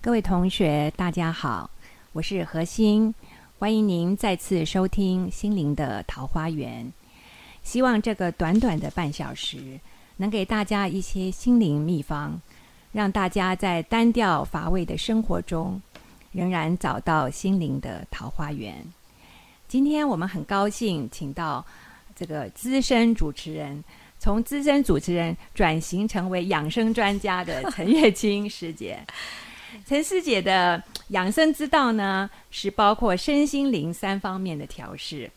各位同学，大家好，我是何欣，欢迎您再次收听《心灵的桃花源》。希望这个短短的半小时，能给大家一些心灵秘方，让大家在单调乏味的生活中，仍然找到心灵的桃花源。今天我们很高兴，请到这个资深主持人，从资深主持人转型成为养生专家的陈月清师姐。陈师姐的养生之道呢，是包括身心灵三方面的调试。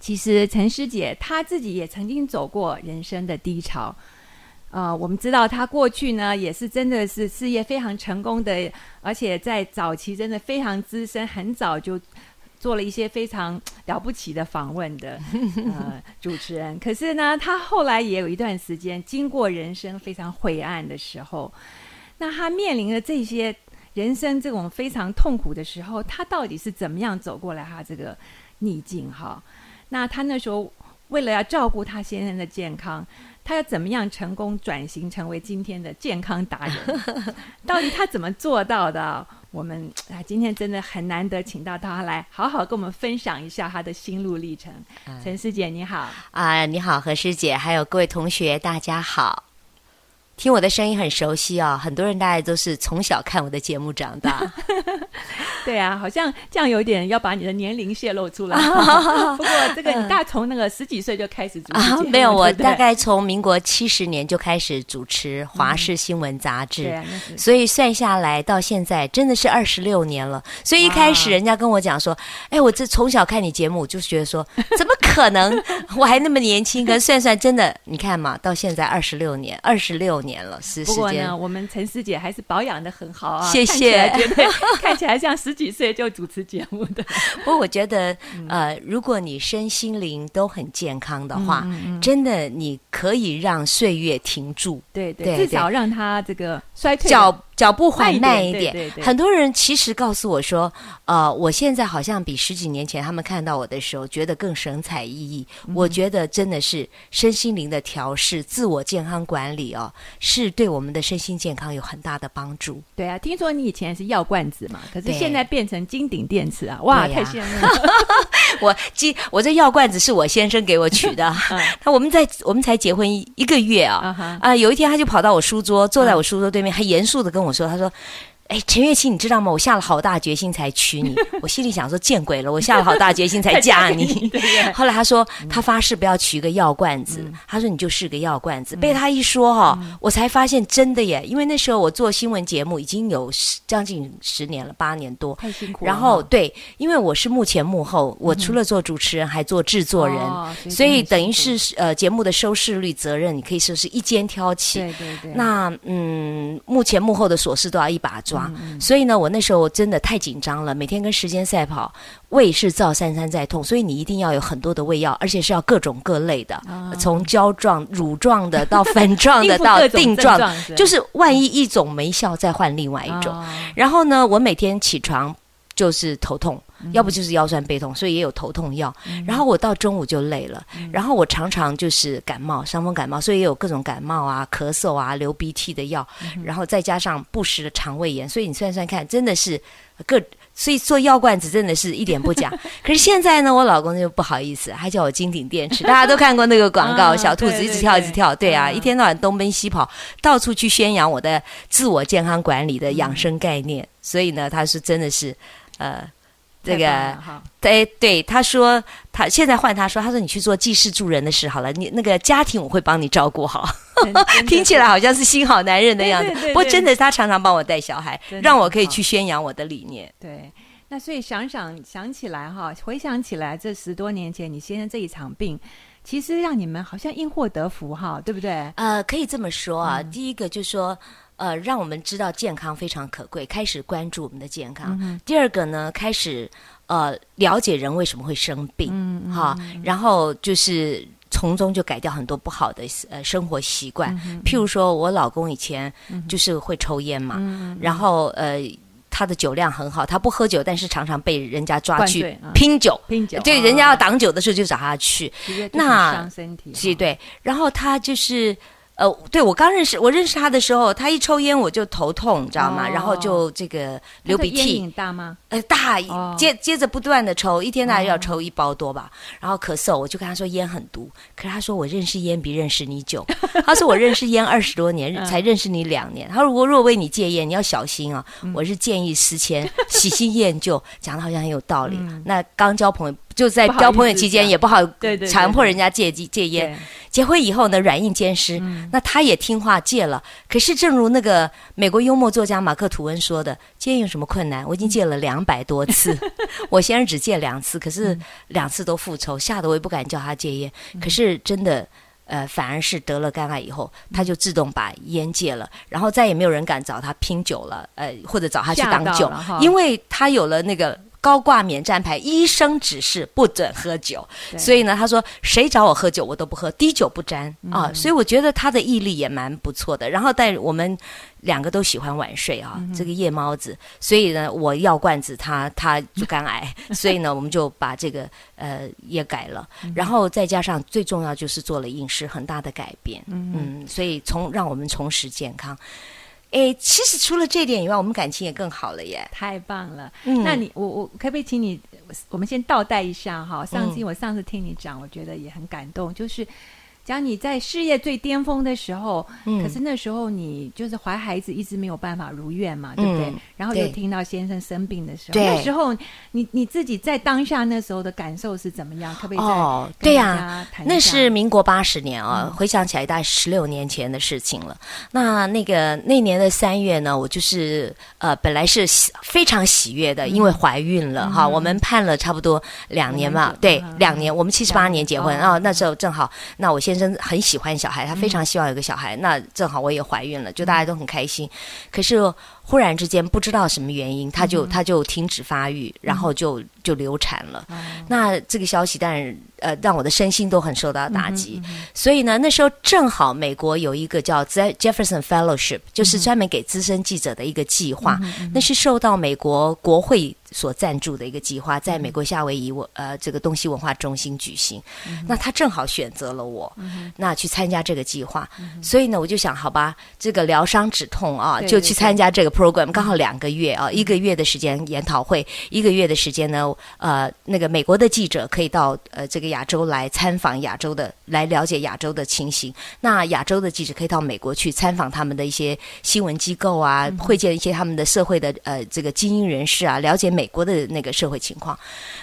其实陈师姐她自己也曾经走过人生的低潮，呃，我们知道她过去呢也是真的是事业非常成功的，而且在早期真的非常资深，很早就做了一些非常了不起的访问的 呃主持人。可是呢，她后来也有一段时间经过人生非常晦暗的时候。那他面临的这些人生这种非常痛苦的时候，他到底是怎么样走过来他这个逆境哈？那他那时候为了要照顾他先生的健康，他要怎么样成功转型成为今天的健康达人？到底他怎么做到的？我们啊，今天真的很难得请到他来好好跟我们分享一下他的心路历程。陈师姐你好啊，你好何师姐，还有各位同学大家好。听我的声音很熟悉啊，很多人大概都是从小看我的节目长大。对啊，好像这样有点要把你的年龄泄露出来。不过这个你大从那个十几岁就开始主持没有我大概从民国七十年就开始主持华视新闻杂志，所以算下来到现在真的是二十六年了。所以一开始人家跟我讲说：“哎，我这从小看你节目，就是觉得说怎么可能我还那么年轻？可算算真的，你看嘛，到现在二十六年，二十六年。”年了，是不过呢，我们陈师姐还是保养的很好啊，谢谢，觉得 看起来像十几岁就主持节目的。不过我觉得，呃，如果你身心灵都很健康的话，真的你可以让岁月停住，对对，至少让它这个衰退脚脚步缓慢一点。很多人其实告诉我说，呃，我现在好像比十几年前他们看到我的时候，觉得更神采奕奕。我觉得真的是身心灵的调试、自我健康管理哦。是对我们的身心健康有很大的帮助。对啊，听说你以前是药罐子嘛，可是现在变成金顶电池啊！哇，太羡慕了！我金，我这药罐子是我先生给我取的。他我们在我们才结婚一一个月啊啊！有一天他就跑到我书桌，坐在我书桌对面，还严肃的跟我我说：“他说。”哎，陈月清，你知道吗？我下了好大决心才娶你。我心里想说，见鬼了！我下了好大决心才 嫁你。后来他说，他发誓不要娶一个药罐子。他说，你就是个药罐子。被他一说哈，我才发现真的耶。因为那时候我做新闻节目已经有将近十年了，八年多，太辛苦。然后对，因为我是幕前幕后，我除了做主持人，还做制作人，所以等于是呃节目的收视率责任，你可以说是一肩挑起。对对对。那嗯，幕前幕后的琐事都要一把抓。所以呢，我那时候真的太紧张了，每天跟时间赛跑，胃是造三餐在痛，所以你一定要有很多的胃药，而且是要各种各类的，从胶状、乳状的到粉状的 到定状，就是万一一种没效，再换另外一种。然后呢，我每天起床就是头痛。要不就是腰酸背痛，所以也有头痛药。然后我到中午就累了，然后我常常就是感冒、伤风感冒，所以也有各种感冒啊、咳嗽啊、流鼻涕的药。然后再加上不时的肠胃炎，所以你算算看，真的是各。所以做药罐子真的是一点不假。可是现在呢，我老公就不好意思，还叫我金鼎电池。大家都看过那个 广告，小兔子一直跳一直跳，对啊，一天到晚东奔西跑，到处去宣扬我的自我健康管理的养生概念。所以呢，他是真的是呃。这个，对对，他说他现在换他说，他说你去做济世助人的事好了，你那个家庭我会帮你照顾好，听起来好像是新好男人的样子。不过真的，他常常帮我带小孩，让我可以去宣扬我的理念。对，那所以想想想起来哈，回想起来这十多年前你先生这一场病，其实让你们好像因祸得福哈，对不对？呃，可以这么说啊。第一个就是说。呃，让我们知道健康非常可贵，开始关注我们的健康。第二个呢，开始呃了解人为什么会生病，哈，然后就是从中就改掉很多不好的呃生活习惯。譬如说我老公以前就是会抽烟嘛，然后呃他的酒量很好，他不喝酒，但是常常被人家抓去拼酒，拼酒，对，人家要挡酒的时候就找他去，那伤身体，是，对，然后他就是。呃，对我刚认识我认识他的时候，他一抽烟我就头痛，你知道吗？哦然后就这个流鼻涕，烟瘾大吗？呃，大哦接接着不断的抽，一天大概要抽一包多吧。然后咳嗽，我就跟他说烟很毒，可是他说我认识烟比认识你久。他说我认识烟二十多年，嗯才认识你两年。他说我如果为你戒烟，你要小心啊，嗯我是见异思迁，喜新厌旧，讲的好像很有道理。那刚交朋友就在交朋友期间也不好强迫人家戒戒烟。结婚以后呢，软硬兼施，那他也听话戒了。可是，正如那个美国幽默作家马克·吐温说的，戒烟有什么困难？我已经戒了两百多次，我先生只戒两次，可是两次都复仇，吓得我也不敢叫他戒烟。可是真的。呃，反而是得了肝癌以后，他就自动把烟戒了，然后再也没有人敢找他拼酒了，呃，或者找他去吓当酒因为他有了那个高挂免战牌，医生指示不准喝酒，所以呢，他说谁找我喝酒我都不喝，滴酒不沾。嗯。啊。所以我觉得他的毅力也蛮不错的。然后，但我们两个都喜欢晚睡啊，嗯这个夜猫子，所以呢，我药罐子他他就肝癌，所以呢，我们就把这个呃也改了。嗯。然后再加上最重要就是做了饮食很大的改变，嗯，所以从让我们重拾健康。诶，其实除了这点以外，我们感情也更好了耶。太棒了！嗯那你我我可不可以请你，我们先倒带一下哈？上次我上次听你讲，我觉得也很感动，就是讲你在事业最巅峰的时候，嗯可是那时候你就是怀孩子一直没有办法如愿嘛，对不对？嗯然后又听到先生生病的时候，对那时候你你自己在当下那时候的感受是怎么样？可不可以再哦，跟大对呀、家谈一下那是民国八十年啊，嗯回想起来大概十六年前的事情了。那那个那年的三月呢，我就是呃，本来是喜非常喜悦的，因为怀孕了、哈，我们盼了差不多两年嘛对嗯，两年，我们七十八年结婚，啊那时候正好，那我先生很喜欢小孩，他非常希望有个小孩，那正好我也怀孕了，就大家都很开心。可是忽然之间不知道什么原因，他就他就停止发育，然后就就流产了。那这个消息当然呃让我的身心都很受到打击，所以呢那时候正好美国有一个叫 Je- Jefferson Fellowship，就是专门给资深记者的一个计划，那是受到美国国会所赞助的一个计划，在美国夏威夷文呃这个东西文化中心举行。那他正好选择了我，那去参加这个计划，所以呢我就想好吧，这个疗伤止痛啊，就去参加这个 program，刚好两个月啊，一个月的时间研讨会，一个月的时间呢，呃，那个美国的记者可以到呃这个亚洲来参访亚洲的，来了解亚洲的情形。那亚洲的记者可以到美国去参访他们的一些新闻机构啊，会见一些他们的社会的呃这个精英人士啊，了解美国的那个社会情况。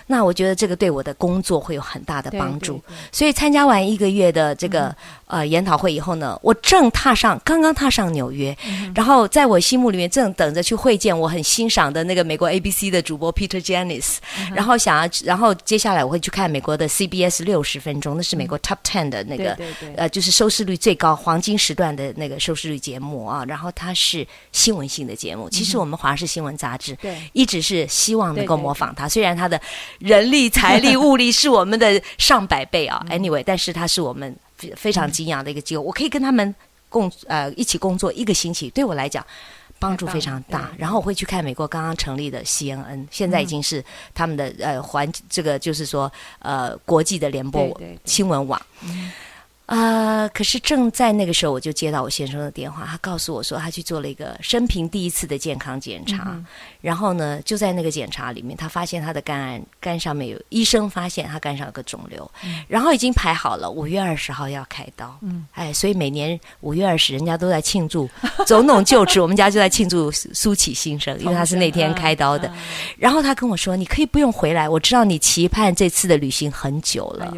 那我觉得这个对我的工作会有很大的帮助。所以参加完一个月的这个、呃研讨会以后呢，我正踏上刚刚踏上纽约，然后在我心目里面正等着去会见我很欣赏的那个美国 ABC 的主播 Peter Janis，、然后想要，然后接下来我会去看美国的 CBS 六十分钟，那是美国 Top Ten 的那个。呃，就是收视率最高、黄金时段的那个收视率节目啊，然后它是新闻性的节目。其实我们华视新闻杂志对。一直是希望能够模仿它，虽然他的人力、财力、物力是我们的上百倍啊，anyway，但是他是我们非非常敬仰的一个机构，我可以跟他们共呃一起工作一个星期，对我来讲。帮助非常大。然后我会去看美国刚刚成立的 CNN，现在已经是他们的呃环这个就是说呃国际的联播新闻网。呃，可是正在那个时候，我就接到我先生的电话，他告诉我说，他去做了一个生平第一次的健康检查，然后呢，就在那个检查里面，他发现他的肝癌肝上面有医生发现他肝上有个肿瘤，然后已经排好了五月二十号要开刀，嗯，哎，所以每年五月二十，人家都在庆祝总统就职，我们家就在庆祝苏苏起新生，因为他是那天开刀的。然后他跟我说：“你可以不用回来，我知道你期盼这次的旅行很久了。哎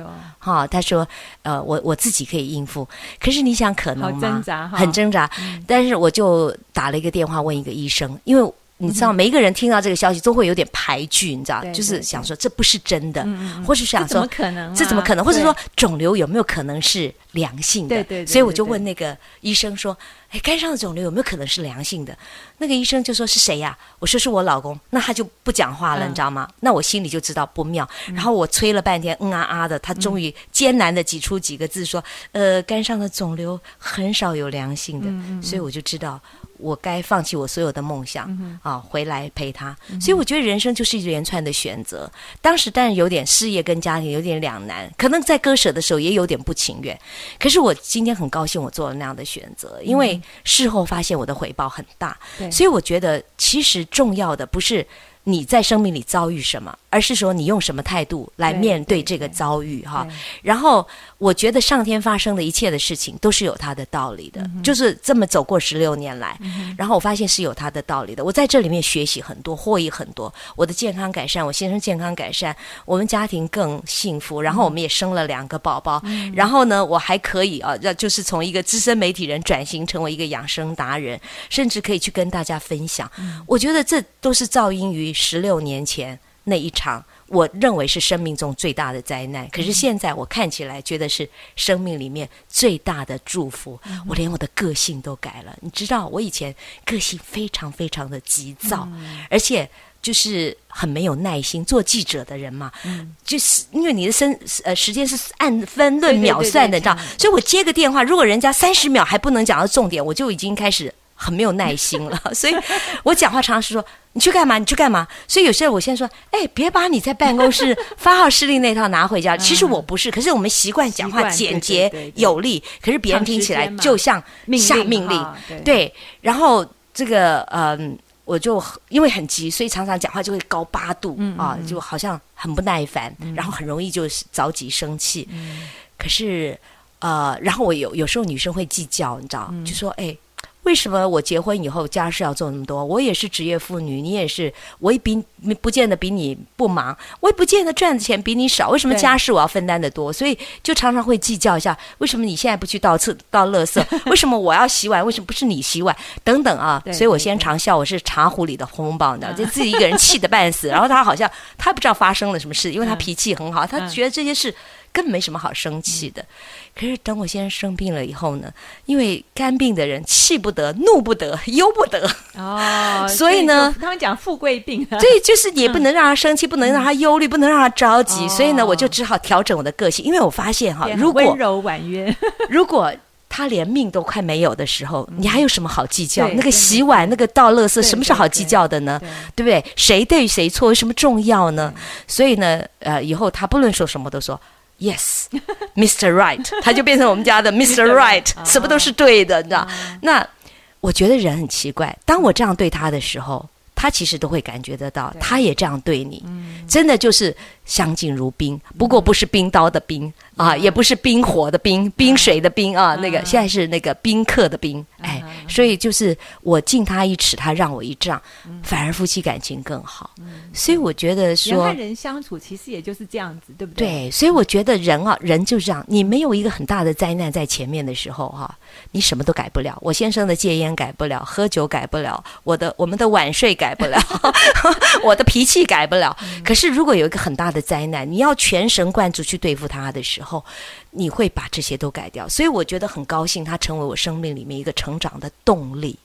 呦，哈，他说，呃，我我自己可以应付，可是你想可能吗？好挣扎哈很挣扎。但是我就打了一个电话问一个医生，因为你知道，每一个人听到这个消息都会有点排拒，你知道，就是想说这不是真的，或是想说怎么说可能啊？这怎么可能，或者说肿瘤有没有可能是良性的？对对对所以我就问那个医生说：“哎，肝上的肿瘤有没有可能是良性的？”那个医生就说：“是谁呀、我说：“是我老公。”那他就不讲话了，嗯你知道吗？那我心里就知道不妙。然后我催了半天，嗯啊啊的，他终于艰难的挤出几个字说：“呃，肝上的肿瘤很少有良性的。嗯所以我就知道我该放弃我所有的梦想、啊，回来陪他。所以我觉得人生就是一连串的选择。当时当然有点事业跟家庭有点两难，可能在割舍的时候也有点不情愿。可是我今天很高兴，我做了那样的选择，因为事后发现我的回报很大。对所以我觉得其实重要的不是你在生命里遭遇什么，而是说你用什么态度来面对这个遭遇哈。然后我觉得上天发生的一切的事情都是有它的道理的，就是这么走过十六年来，然后我发现是有它的道理的。我在这里面学习很多，获益很多。我的健康改善，我先生健康改善，我们家庭更幸福，然后我们也生了两个宝宝，然后呢，我还可以啊，要就是从一个资深媒体人转型成为一个养生达人，甚至可以去跟大家分享。我觉得这都是噪音于十六年前那一场。我认为是生命中最大的灾难，可是现在我看起来觉得是生命里面最大的祝福。我连我的个性都改了，你知道，我以前个性非常非常的急躁，而且就是很没有耐心。做记者的人嘛，就是因为你的生呃时间是按分论秒算的，你知道，所以我接个电话，如果人家三十秒还不能讲到重点，我就已经开始。很没有耐心了，所以我讲话常常是说你去干嘛？你去干嘛？所以有些人我现在说，哎，别把你在办公室发号施令那套拿回家。其实我不是，可是我们习惯讲话简洁有力，可是别人听起来就像下命令。对对，然后这个嗯，我就因为很急，所以常常讲话就会高八度嗯啊，就好像很不耐烦，然后很容易就是着急生气。嗯可是呃，然后我有有时候女生会计较，你知道，嗯就说哎。为什么我结婚以后家事要做那么多？我也是职业妇女，你也是，我也比不见得比你不忙，我也不见得赚的钱比你少。为什么家事我要分担的多？所以就常常会计较一下，为什么你现在不去倒厕倒垃圾？为什么我要洗碗？为什么不是你洗碗？等等啊！所以我先常笑我是茶壶里的红宝，呢，就自己一个人气得半死。然后他好像他不知道发生了什么事，因为他嗯脾气很好，他嗯觉得这些事根本没什么好生气的。可是等我先生生病了以后呢，因为肝病的人气不得、怒不得、忧不得，哦，所以呢就他们讲富贵病啊，所以就是你也不能让他生气，不能让他忧虑，不能让他着急。哦所以呢，我就只好调整我的个性，因为我发现哈，如果温柔婉约，如果他连命都快没有的时候，你还有什么好计较？那个洗碗、那个倒垃圾，什么是好计较的呢？对对不对？谁对谁错有什么重要呢？所以呢，呃，以后他不论说什么都说 yes，Mr. Right，他就变成我们家的 Mr. 哦什么都是对的，你知道？啊那我觉得人很奇怪，当我这样对他的时候，他其实都会感觉得到，他也这样对你，嗯真的就是相敬如宾。不过不是冰刀的冰啊，嗯也不是冰火的冰，冰水的冰啊，嗯那个现在是那个宾客的宾，哎，嗯所以就是我敬他一尺，他让我一丈，反而夫妻感情更好。所以我觉得说人说和。人相处其实也就是这样子，对不对？对，所以我觉得人啊，人就这样，你没有一个很大的灾难在前面的时候哈、你什么都改不了。我先生的戒烟改不了，喝酒改不了，我的我们的晚睡改不了，我的脾气改不了。可是如果有一个很大的灾难，你要全神贯注去对付它的时候，你会把这些都改掉。所以我觉得很高兴，它成为我生命里面一个成长的动力。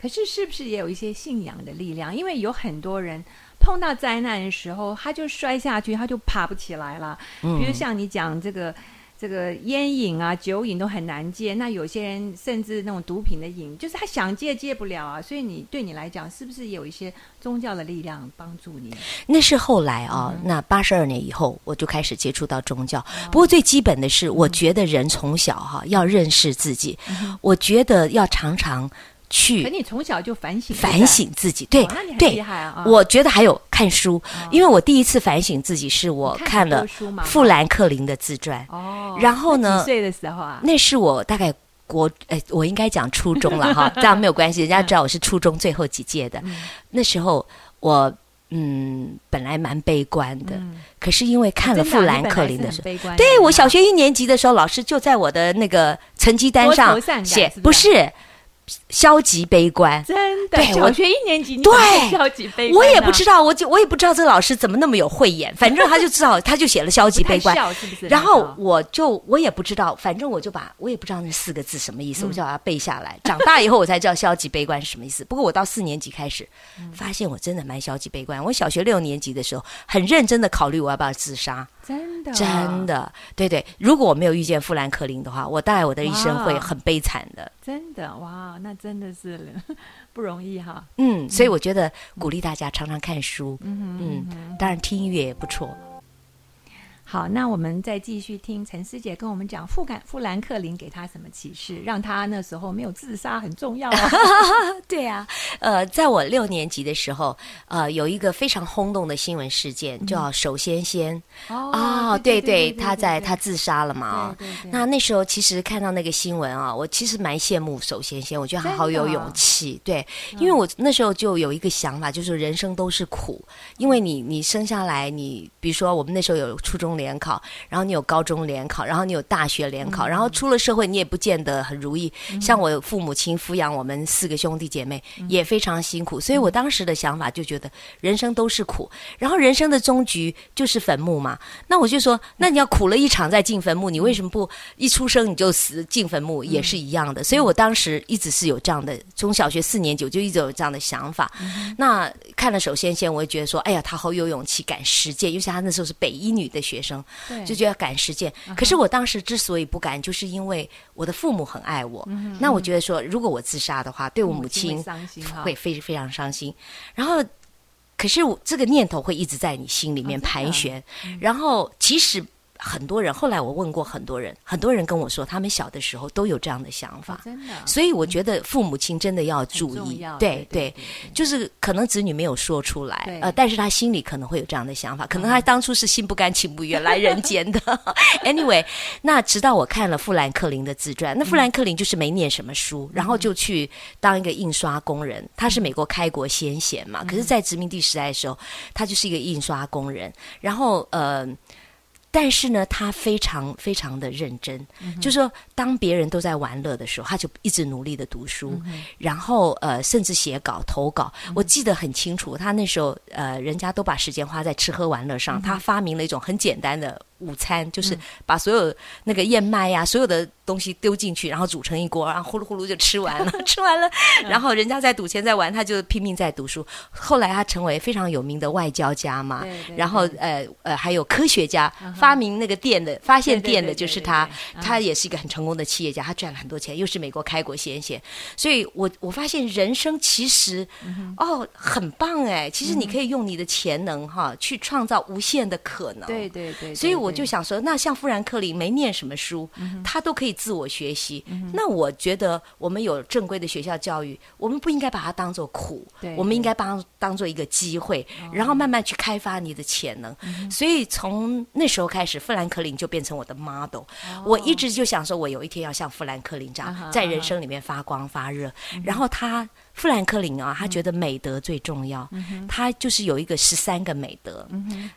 可是是不是也有一些信仰的力量？因为有很多人碰到灾难的时候，他就摔下去，他就爬不起来了。嗯比如像你讲这个。这个烟瘾啊、酒瘾都很难戒，那有些人甚至那种毒品的瘾，就是他想戒戒不了啊。所以你对你来讲，是不是有一些宗教的力量帮助你？那是后来啊，那八十二年以后，我就开始接触到宗教。不过最基本的是，我觉得人从小哈、要认识自己，我觉得要常常可去你从小就反省，反省自己。对对！我觉得还有看书，因为我第一次反省自己是我看看了富兰克林的自传，哦，然后呢那几岁的时候啊，那是我大概。国哎，我应该讲初中了哈，这样没有关系，人家知道我是初中最后几届的。那时候我嗯，本来蛮悲观的，嗯可是因为看了富兰克林的时候，对我啊小学一年级的时候，老师就在我的那个成绩单上写，不是消极悲观，真的，小学一年级，对消极悲观我？也不知道，我就我也不知道这个老师怎么那么有慧眼，反正他就知道，他就写了消极悲观。是不是？然后我就我也不知道，反正我就把我也不知道那四个字什么意思，嗯我就把它背下来。长大以后我才知道消极悲观是什么意思。不过我到四年级开始，嗯发现我真的蛮消极悲观。我小学六年级的时候，很认真的考虑我要不要自杀，真的真的，对对。如果我没有遇见富兰克林的话，我大概我的一生会很悲惨的。真的哇，那真的是 不容易哈。嗯，所以我觉得鼓励大家常常看书，嗯嗯嗯，当然听音乐也不错。好，那我们再继续听陈师姐跟我们讲富感富兰克林给他什么启示，让他那时候没有自杀很重要啊。对啊，呃，在我六年级的时候，呃，有一个非常轰动的新闻事件，叫首先先哦对对，他在他自杀了嘛。对对对那那时候其实看到那个新闻啊，我其实蛮羡慕首先先，我觉得他好有勇气。对，因为我那时候就有一个想法，就是人生都是苦，因为你你生下来，你比如说我们那时候有初中联考，然后你有高中联考，然后你有大学联考，然后出了社会你也不见得很如意。像我父母亲抚养我们四个兄弟姐妹也非常辛苦，所以我当时的想法就觉得人生都是苦，然后人生的终局就是坟墓嘛。那我就说，那你要苦了一场再进坟墓，你为什么不一出生你就死进坟墓？也是一样的？所以我当时一直是有这样的，从小学四年级我就一直有这样的想法。那看了首先先，我会觉得说，哎呀，他好有勇气，敢实践，尤其他那时候是北一女的学生，对就觉得赶时间。可是我当时之所以不敢，就是因为我的父母很爱我。那我觉得说，如果我自杀的话，对我母亲会非非常伤心。然后，可是我这个念头会一直在你心里面盘旋。然后，其实很多人，后来我问过很多人，很多人跟我说，他们小的时候都有这样的想法。哦真的所以我觉得父母亲真的要注意对对，就是可能子女没有说出来，呃，但是他心里可能会有这样的想法，可能他当初是心不甘情不愿来人间的。anyway，那直到我看了富兰克林的自传，那富兰克林就是没念什么书，然后就去当一个印刷工人。他是美国开国先贤嘛，可是，在殖民地时代的时候，他就是一个印刷工人，然后呃。但是呢，他非常非常的认真，就说当别人都在玩乐的时候，他就一直努力的读书，然后呃，甚至写稿投稿。我记得很清楚，他那时候呃，人家都把时间花在吃喝玩乐上，他发明了一种很简单的午餐，就是把所有那个燕麦呀、所有的东西丢进去，然后煮成一锅，然后呼噜呼噜就吃完了。吃完了，然后人家在赌钱在玩，他就拼命在读书。后来他成为非常有名的外交家嘛，对对然后呃呃，还有科学家，嗯发明那个电的、发现电的就是他对，他也是一个很成功的企业家，他赚了很多钱，又是美国开国先贤，所以我我发现人生其实、嗯哦很棒哎，其实你可以用你的潜能哈去创造无限的可能。对对对，所以我对就想说，那像富兰克林没念什么书，他都可以自我学习。那我觉得我们有正规的学校教育，我们不应该把它当做苦，我们应该把它当做一个机会，然后慢慢去开发你的潜能。所以从那时候开始，富兰克林就变成我的 model。我一直就想说，我有一天要像富兰克林这样，在人生里面发光发热。然后他。富兰克林啊，他觉得美德最重要，他就是有一个十三个美德，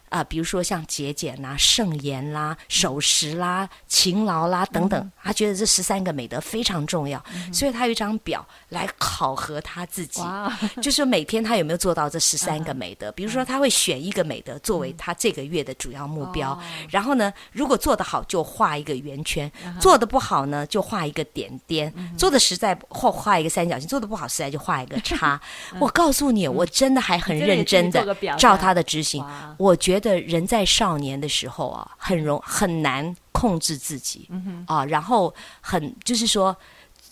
啊、比如说像节俭啦、圣言啦、守时啦、勤劳啦等等，他觉得这十三个美德非常重要，所以他有一张表来考核他自己，就是每天他有没有做到这十三个美德。比如说，他会选一个美德作为他这个月的主要目标，哦。然后呢，如果做得好就画一个圆圈，做得不好呢就画一个点点，做的实在或画一个三角形，做的不好实在就画一个叉。我告诉你，我真的还很认真的照他的执行。我觉得人在少年的时候啊，很容很难控制自己，啊，然后很就是说。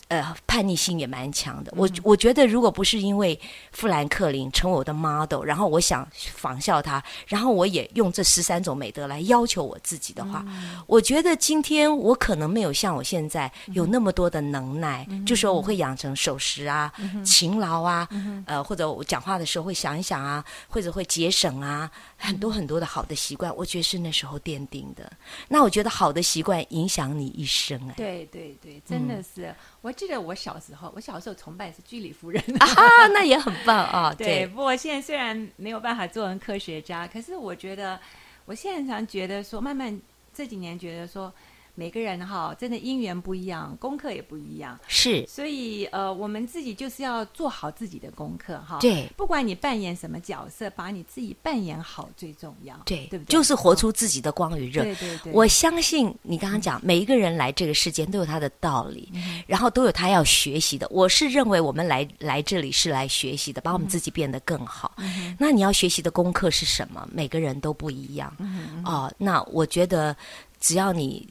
呃，叛逆心也蛮强的。我我觉得，如果不是因为富兰克林成为我的 model，然后我想仿效他，然后我也用这十三种美德来要求我自己的话，我觉得今天我可能没有像我现在有那么多的能耐，就说我会养成守时啊、勤劳啊，呃，或者我讲话的时候会想一想啊，或者会节省啊，很多很多的好的习惯，我觉得是那时候奠定的。那我觉得好的习惯影响你一生、哎。对对对，真的是。我记得我小时候，我小时候崇拜是居里夫人啊，那也很棒啊！对，对，不过现在虽然没有办法做成科学家，可是我觉得，我现在常觉得说，慢慢这几年觉得说，每个人哈，真的因缘不一样，功课也不一样，是，所以呃，我们自己就是要做好自己的功课哈。对，不管你扮演什么角色，把你自己扮演好最重要。对，对不对？就是活出自己的光与热。对对对。我相信你刚刚讲，每一个人来这个世间都有他的道理，然后都有他要学习的。我是认为我们来来这里是来学习的，把我们自己变得更好。那你要学习的功课是什么？每个人都不一样。哦，那我觉得只要你。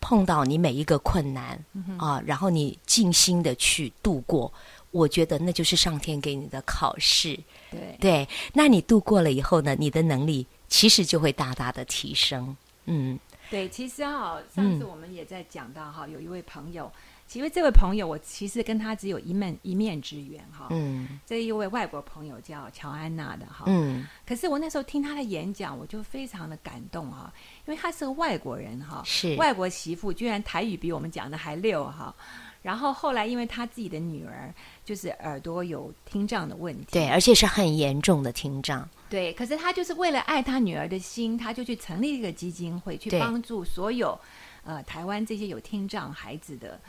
碰到你每一个困难啊，然后你尽心的去度过，我觉得那就是上天给你的考试。对对，那你度过了以后呢，你的能力其实就会大大的提升。嗯，对，其实哈，上次我们也在讲到哈，有一位朋友。其实这位朋友，我其实跟他只有一面一面之缘哈。嗯。这一位外国朋友叫乔安娜的哈。嗯。可是我那时候听他的演讲，我就非常的感动哈，因为他是个外国人哈。是。外国媳妇居然台语比我们讲的还溜哈。然后后来，因为他自己的女儿就是耳朵有听障的问题。对，而且是很严重的听障。对。可是他就是为了爱他女儿的心，他就去成立一个基金会，去帮助所有呃台湾这些有听障孩子的。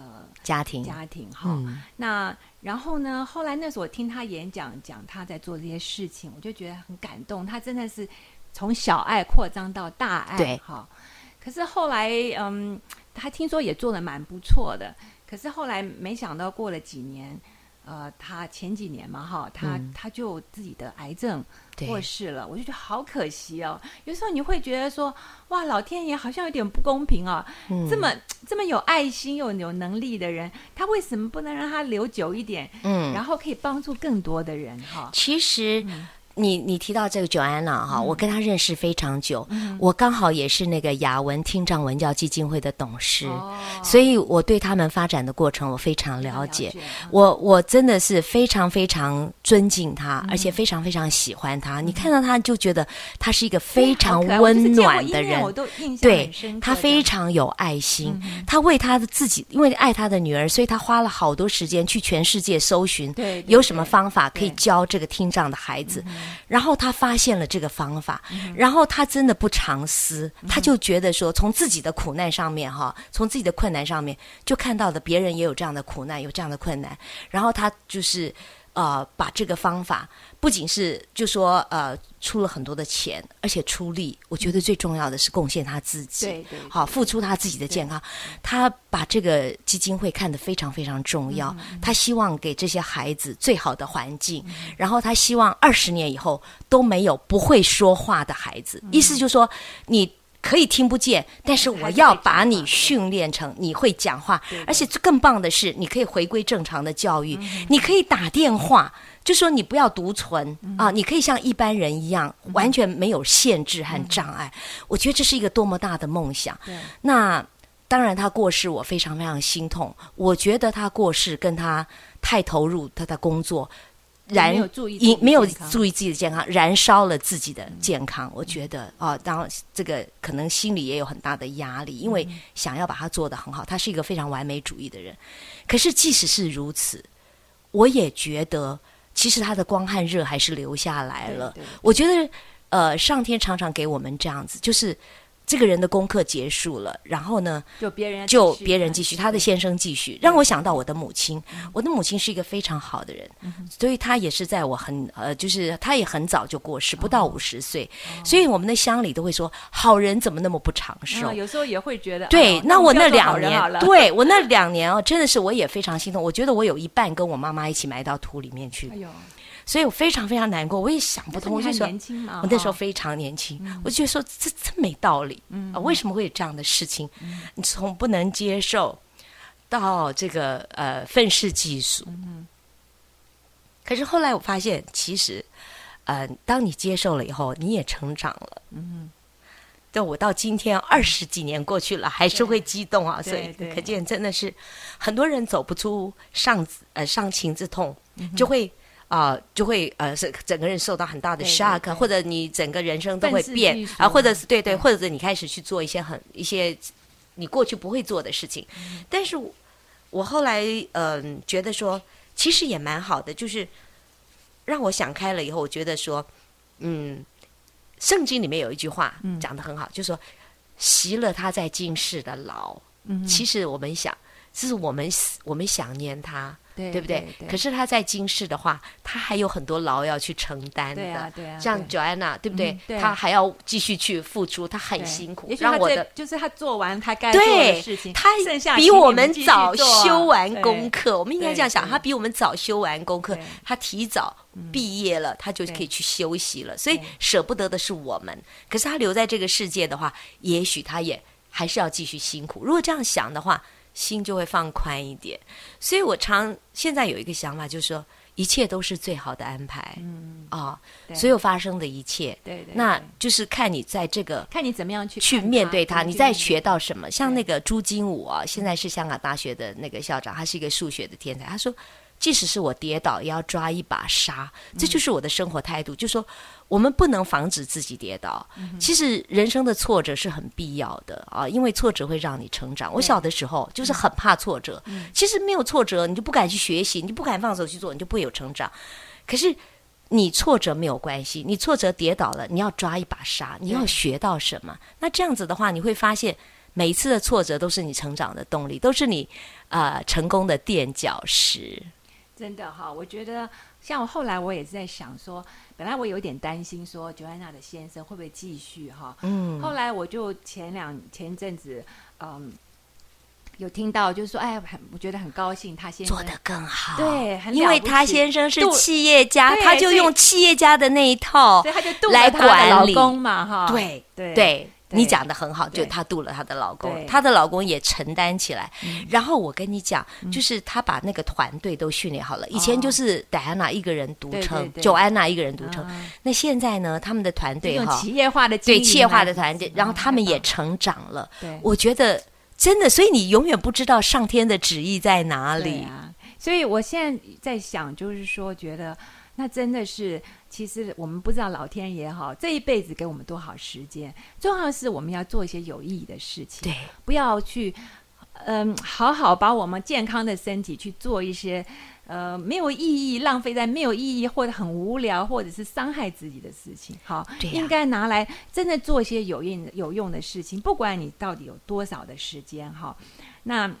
呃，家庭家庭哈，那然后呢？后来那时候我听他演讲，讲他在做这些事情，我就觉得很感动。他真的是从小爱扩张到大爱，对哈。可是后来，嗯，他听说也做的蛮不错的。可是后来没想到过了几年。呃，他前几年嘛，哈，他他就自己的癌症过世了，我就觉得好可惜哦。有时候你会觉得说，哇，老天爷好像有点不公平啊，这么这么有爱心又有能力的人，他为什么不能让他留久一点？嗯，然后可以帮助更多的人哈。其实。你你提到这个 Joanna 哈，我跟她认识非常久，我刚好也是那个雅文听障文教基金会的董事，所以我对他们发展的过程我非常了解。我我真的是非常非常尊敬他，而且非常非常喜欢他。你看到他就觉得他是一个非常温暖的人，对，他非常有爱心。他为他的自己，因为爱他的女儿，所以他花了好多时间去全世界搜寻，有什么方法可以教这个听障的孩子。然后他发现了这个方法，然后他真的不藏私，他就觉得说，从自己的苦难上面哈，从自己的困难上面，就看到的别人也有这样的苦难，有这样的困难，然后他就是。呃，把这个方法不仅是就说呃出了很多的钱，而且出力。我觉得最重要的是贡献他自己，对对，好付出他自己的健康。他把这个基金会看得非常非常重要。他希望给这些孩子最好的环境，然后他希望二十年以后都没有不会说话的孩子。意思就是说你。可以听不见，但是我要把你训练成你会讲话，而且更棒的是，你可以回归正常的教育，你可以打电话，就说你不要独存啊，你可以像一般人一样，完全没有限制和障碍。我觉得这是一个多么大的梦想。那当然，他过世，我非常非常心痛。我觉得他过世跟他太投入他的工作。燃没有注意没有注意自己的健康，燃烧了自己的健康。我觉得啊，当这个可能心里也有很大的压力，因为想要把它做得很好。他是一个非常完美主义的人，可是即使是如此，我也觉得其实他的光和热还是留下来了。我觉得呃，上天常常给我们这样子，就是。这个人的功课结束了，然后呢，就别人就别人继续，他的先生继续，让我想到我的母亲。我的母亲是一个非常好的人，所以她也是在我很呃，就是她也很早就过世，不到五十岁，所以我们的乡里都会说，好人怎么那么不长寿？有时候也会觉得，对，那我那两年，对我那两年哦，真的是我也非常心痛。我觉得我有一半跟我妈妈一起埋到土里面去。哎呦。所以我非常非常难过，我也想不通，我就说，我那时候非常年轻，我就说这真没道理，啊，为什么会有这样的事情？你从不能接受到这个呃愤世嫉俗，可是后来我发现，其实呃，当你接受了以后，你也成长了。嗯，但我到今天二十几年过去了，还是会激动啊，所以可见真的是很多人走不出上呃上情之痛，就会。啊，就会呃，是整个人受到很大的 shock，或者你整个人生都会变啊，或者是对对，或者是你开始去做一些很一些你过去不会做的事情。但是我后来嗯，觉得说其实也蛮好的，就是让我想开了以后，我觉得说嗯，圣经里面有一句话讲的很好，就是说习了他在今世的劳。嗯其实我们想，这是我们我们想念他，对对不对？可是他在今世的话，他还有很多劳要去承担的。对啊对啊像 Joanna，对不对嗯？对他还要继续去付出，他很辛苦让我的就是他做完他该做的事情，他剩下比我们早修完功课，我们应该这样想，他比我们早修完功课，他提早毕业了，他就可以去休息了。所以舍不得的是我们，可是他留在这个世界的话，也许他也还是要继续辛苦。如果这样想的话，心就会放宽一点。所以我常现在有一个想法，就是说一切都是最好的安排。嗯啊，对所有发生的一切，对对，那就是看你在这个看你怎么样去去面对它，你在学到什么？像那个朱金武啊，现在是香港大学的那个校长，他是一个数学的天才。他说，即使是我跌倒，也要抓一把沙，这就是我的生活态度。就说我们不能防止自己跌倒，其实人生的挫折是很必要的啊，因为挫折会让你成长。我小的时候就是很怕挫折，其实没有挫折，你就不敢去学习，你就不敢放手去做，你就不会有成长。可是你挫折没有关系，你挫折跌倒了，你要抓一把沙，你要学到什么？那这样子的话，你会发现每一次的挫折都是你成长的动力，都是你呃成功的垫脚石。真的哈，我觉得像我后来我也是在想说，本来我有点担心说九安娜的先生会不会继续哈，嗯，后来我就前两前一阵子嗯有听到，就是说哎，很我觉得很高兴，他先生做得更好，对很因为他先生是企业家，他就用企业家的那一套他就来管理公嘛哈，对对对。对你讲的很好，就她度了她的老公，她的老公也承担起来。嗯然后我跟你讲，就是她把那个团队都训练好了。以前就是戴安娜一个人独撑对，对九安娜一个人独撑。啊那现在呢，他们的团队哈，企业化的对企业化的团队，然后他们也成长了。对我觉得真的，所以你永远不知道上天的旨意在哪里。啊，所以我现在在想，就是说，觉得那真的是，其实我们不知道老天爷哈，这一辈子给我们多少时间，重要是我们要做一些有意义的事情，对，不要去，嗯，好好把我们健康的身体去做一些。呃，没有意义，浪费在没有意义或者很无聊，或者是伤害自己的事情。好，对应该拿来真的做一些有用有用的事情，不管你到底有多少的时间哈。那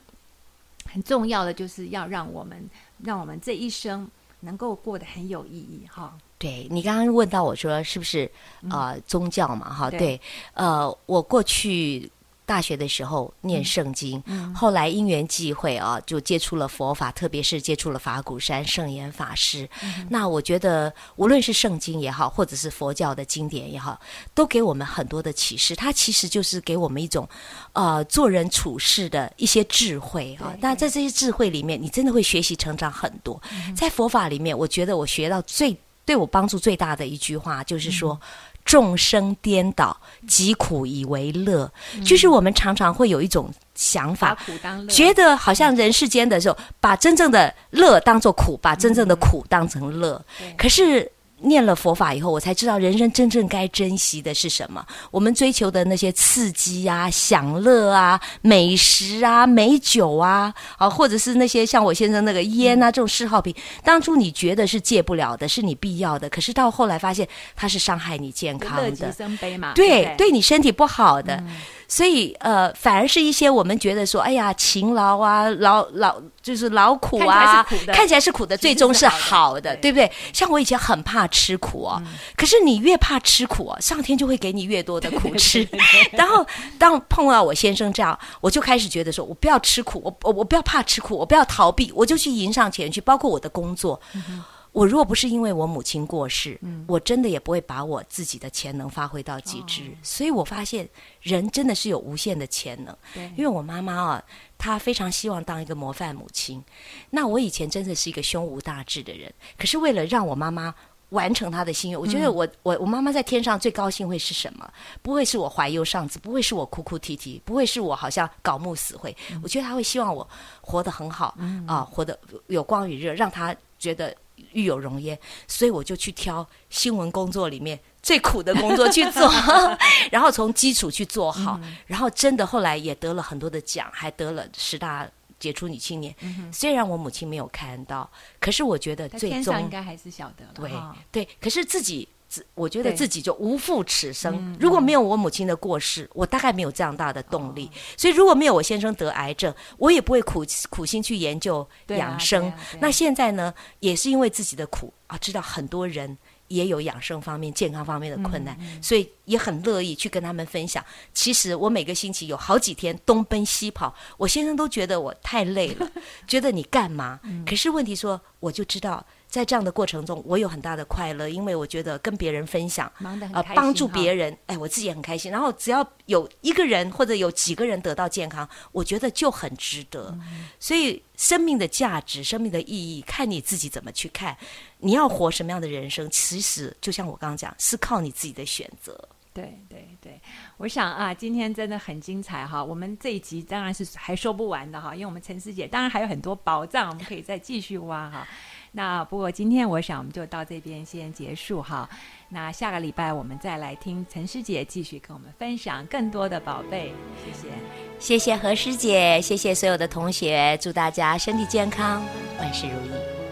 很重要的就是要让我们让我们这一生能够过得很有意义哈。对你刚刚问到我说是不是呃宗教嘛哈？对对，呃，我过去大学的时候念圣经，嗯后来因缘际会啊，就接触了佛法，特别是接触了法鼓山圣严法师。嗯那我觉得，无论是圣经也好，或者是佛教的经典也好，都给我们很多的启示。它其实就是给我们一种呃做人处事的一些智慧啊。那在这些智慧里面，你真的会学习成长很多。在佛法里面，我觉得我学到最对我帮助最大的一句话，就是说。众生颠倒，疾苦以为乐，就是我们常常会有一种想法，觉得好像人世间的时候，把真正的乐当做苦，把真正的苦当成乐。对。可是念了佛法以后，我才知道人生真正该珍惜的是什么。我们追求的那些刺激啊、享乐啊、美食啊、美酒啊，啊，或者是那些像我先生那个烟啊这种嗜好品，当初你觉得是戒不了的，是你必要的，可是到后来发现它是伤害你健康乐极的。生悲嘛，对，对你身体不好的，所以呃，反而是一些我们觉得说，哎呀，勤劳啊，劳劳就是劳苦啊，看起来是苦的看起来是苦的，最终是是好的，对对不对？像我以前很怕吃苦哦，可是你越怕吃苦哦，上天就会给你越多的苦吃。然后当碰到我先生这样，我就开始觉得说，我不要吃苦，我我我不要怕吃苦，我不要逃避，我就去迎上前去，包括我的工作。我如果不是因为我母亲过世，我真的也不会把我自己的潜能发挥到极致。所以我发现人真的是有无限的潜能。对因为我妈妈啊，她非常希望当一个模范母亲。那我以前真的是一个胸无大志的人，可是为了让我妈妈。完成她的心愿，我觉得我、我我妈妈在天上最高兴会是什么？不会是我怀忧丧志，不会是我哭哭啼啼，不会是我好像搞木死会。我觉得她会希望我活得很好，啊，活得有光与热，让她觉得育有容焉。所以我就去挑新闻工作里面最苦的工作去做，然后从基础去做好，然后真的后来也得了很多的奖，还得了十大杰出女青年。虽然我母亲没有看到，可是我觉得最终应该还是晓得了，对哈对，可是自己自我觉得自己就无负此生嗯。如果没有我母亲的过世，我大概没有这样大的动力。哦所以如果没有我先生得癌症，我也不会苦苦心去研究养生。那现在呢，也是因为自己的苦啊，知道很多人。也有养生方面、健康方面的困难，嗯所以也很乐意去跟他们分享。其实我每个星期有好几天东奔西跑，我先生都觉得我太累了，觉得你干嘛？嗯可是问题说，我就知道在这样的过程中，我有很大的快乐，因为我觉得跟别人分享，呃，忙得很开心帮助别人，哎，我自己也很开心。然后只要有一个人或者有几个人得到健康，我觉得就很值得。嗯所以生命的价值、生命的意义，看你自己怎么去看。你要活什么样的人生，其实就像我刚刚讲，是靠你自己的选择。对对对，我想啊，今天真的很精彩哈。我们这一集当然是还说不完的哈，因为我们陈师姐当然还有很多宝藏，我们可以再继续挖哈。那不过今天我想我们就到这边先结束哈。那下个礼拜我们再来听陈师姐继续跟我们分享更多的宝贝，谢谢。谢谢何师姐，谢谢所有的同学，祝大家身体健康，万事如意。